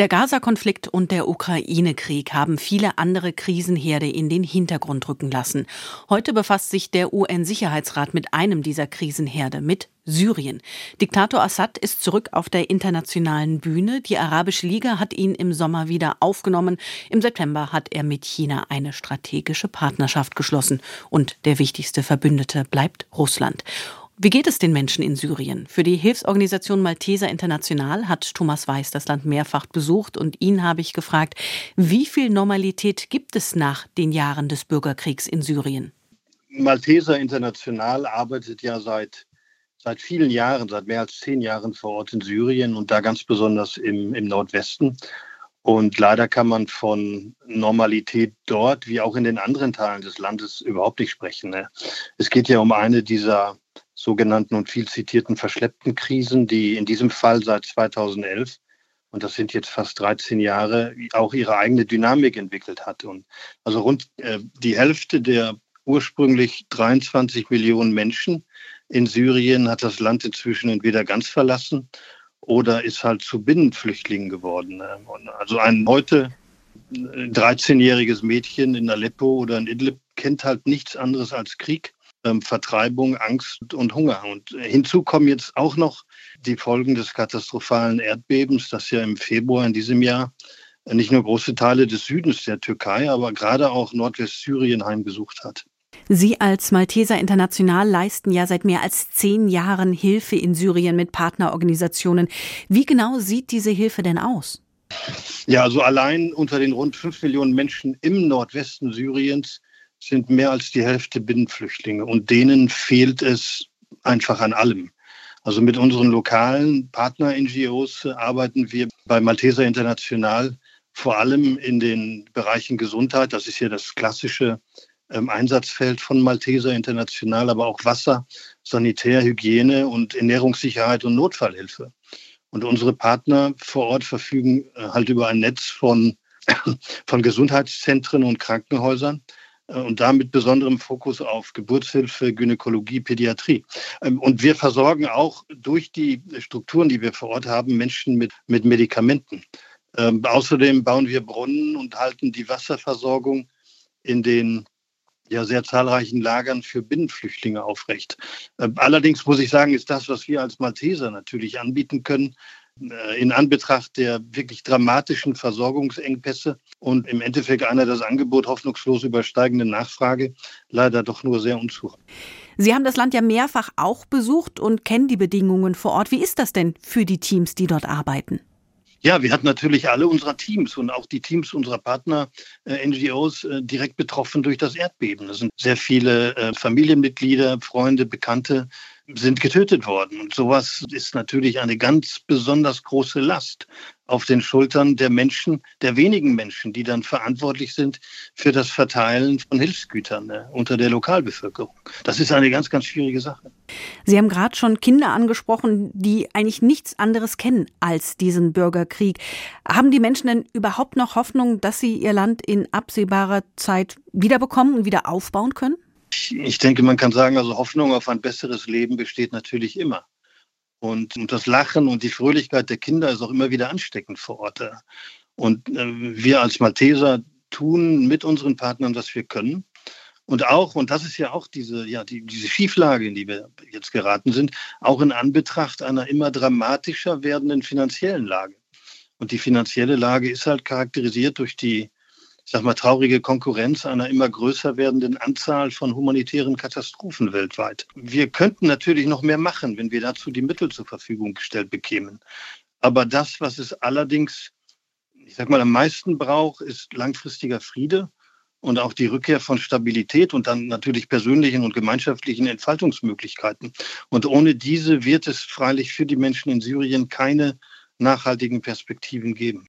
Der Gaza-Konflikt und der Ukraine-Krieg haben viele andere Krisenherde in den Hintergrund rücken lassen. Heute befasst sich der UN-Sicherheitsrat mit einem dieser Krisenherde, mit Syrien. Diktator Assad ist zurück auf der internationalen Bühne. Die Arabische Liga hat ihn im Sommer wieder aufgenommen. Im September hat er mit China eine strategische Partnerschaft geschlossen. Und der wichtigste Verbündete bleibt Russland. Wie geht es den Menschen in Syrien? Für die Hilfsorganisation Malteser International hat Thomas Weiß das Land mehrfach besucht und ihn habe ich gefragt, wie viel Normalität gibt es nach den Jahren des Bürgerkriegs in Syrien? Malteser International arbeitet ja seit, seit vielen Jahren, seit mehr als zehn Jahren vor Ort in Syrien und da ganz besonders im, im Nordwesten. Und leider kann man von Normalität dort wie auch in den anderen Teilen des Landes überhaupt nicht sprechen. Ne? Es geht ja um eine dieser sogenannten und viel zitierten verschleppten Krisen, die in diesem Fall seit 2011 und das sind jetzt fast 13 Jahre, auch ihre eigene Dynamik entwickelt hat. Und also rund äh, die Hälfte der ursprünglich 23 Millionen Menschen in Syrien hat das Land inzwischen entweder ganz verlassen oder ist halt zu Binnenflüchtlingen geworden. Also ein heute 13-jähriges Mädchen in Aleppo oder in Idlib kennt halt nichts anderes als Krieg ähm, Vertreibung, Angst und Hunger. Und hinzu kommen jetzt auch noch die Folgen des katastrophalen Erdbebens, das ja im Februar in diesem Jahr nicht nur große Teile des Südens der Türkei, aber gerade auch Nordwestsyrien heimgesucht hat. Sie als Malteser International leisten ja seit mehr als zehn Jahren Hilfe in Syrien mit Partnerorganisationen. Wie genau sieht diese Hilfe denn aus? Ja, also allein unter den rund fünf Millionen Menschen im Nordwesten Syriens sind mehr als die Hälfte Binnenflüchtlinge und denen fehlt es einfach an allem. Also mit unseren lokalen Partner-NGOs arbeiten wir bei Malteser International vor allem in den Bereichen Gesundheit. Das ist ja das klassische ähm, Einsatzfeld von Malteser International, aber auch Wasser, Sanitär, Hygiene und Ernährungssicherheit und Notfallhilfe. Und unsere Partner vor Ort verfügen äh, halt über ein Netz von, von Gesundheitszentren und Krankenhäusern, und da mit besonderem Fokus auf Geburtshilfe, Gynäkologie, Pädiatrie. Ähm, und wir versorgen auch durch die Strukturen, die wir vor Ort haben, Menschen mit, mit Medikamenten. Ähm, außerdem bauen wir Brunnen und halten die Wasserversorgung in den ja sehr zahlreichen Lagern für Binnenflüchtlinge aufrecht. Ähm, allerdings muss ich sagen, ist das, was wir als Malteser natürlich anbieten können, äh, in Anbetracht der wirklich dramatischen Versorgungsengpässe und im Endeffekt einer das Angebot hoffnungslos übersteigenden Nachfrage leider doch nur sehr unzureichend. Sie haben das Land ja mehrfach auch besucht und kennen die Bedingungen vor Ort. Wie ist das denn für die Teams, die dort arbeiten? Ja, wir hatten natürlich alle unserer Teams und auch die Teams unserer Partner äh, NGOs äh, direkt betroffen durch das Erdbeben. Das sind sehr viele äh, Familienmitglieder, Freunde, Bekannte, sind getötet worden. Und sowas ist natürlich eine ganz besonders große Last auf den Schultern der Menschen, der wenigen Menschen, die dann verantwortlich sind für das Verteilen von Hilfsgütern ne, unter der Lokalbevölkerung. Das ist eine ganz, ganz schwierige Sache. Sie haben gerade schon Kinder angesprochen, die eigentlich nichts anderes kennen als diesen Bürgerkrieg. Haben die Menschen denn überhaupt noch Hoffnung, dass sie ihr Land in absehbarer Zeit wiederbekommen und wieder aufbauen können? Ich denke, man kann sagen, also Hoffnung auf ein besseres Leben besteht natürlich immer. Und, das Lachen und die Fröhlichkeit der Kinder ist auch immer wieder ansteckend vor Ort. Und äh, wir als Malteser tun mit unseren Partnern, was wir können. Und auch, und das ist ja auch diese, ja, die, diese Schieflage, in die wir jetzt geraten sind, auch in Anbetracht einer immer dramatischer werdenden finanziellen Lage. Und die finanzielle Lage ist halt charakterisiert durch die sag mal, traurige Konkurrenz einer immer größer werdenden Anzahl von humanitären Katastrophen weltweit. Wir könnten natürlich noch mehr machen, wenn wir dazu die Mittel zur Verfügung gestellt bekämen. Aber das, was es allerdings, ich sag mal, am meisten braucht, ist langfristiger Friede und auch die Rückkehr von Stabilität und dann natürlich persönlichen und gemeinschaftlichen Entfaltungsmöglichkeiten. Und ohne diese wird es freilich für die Menschen in Syrien keine nachhaltigen Perspektiven geben.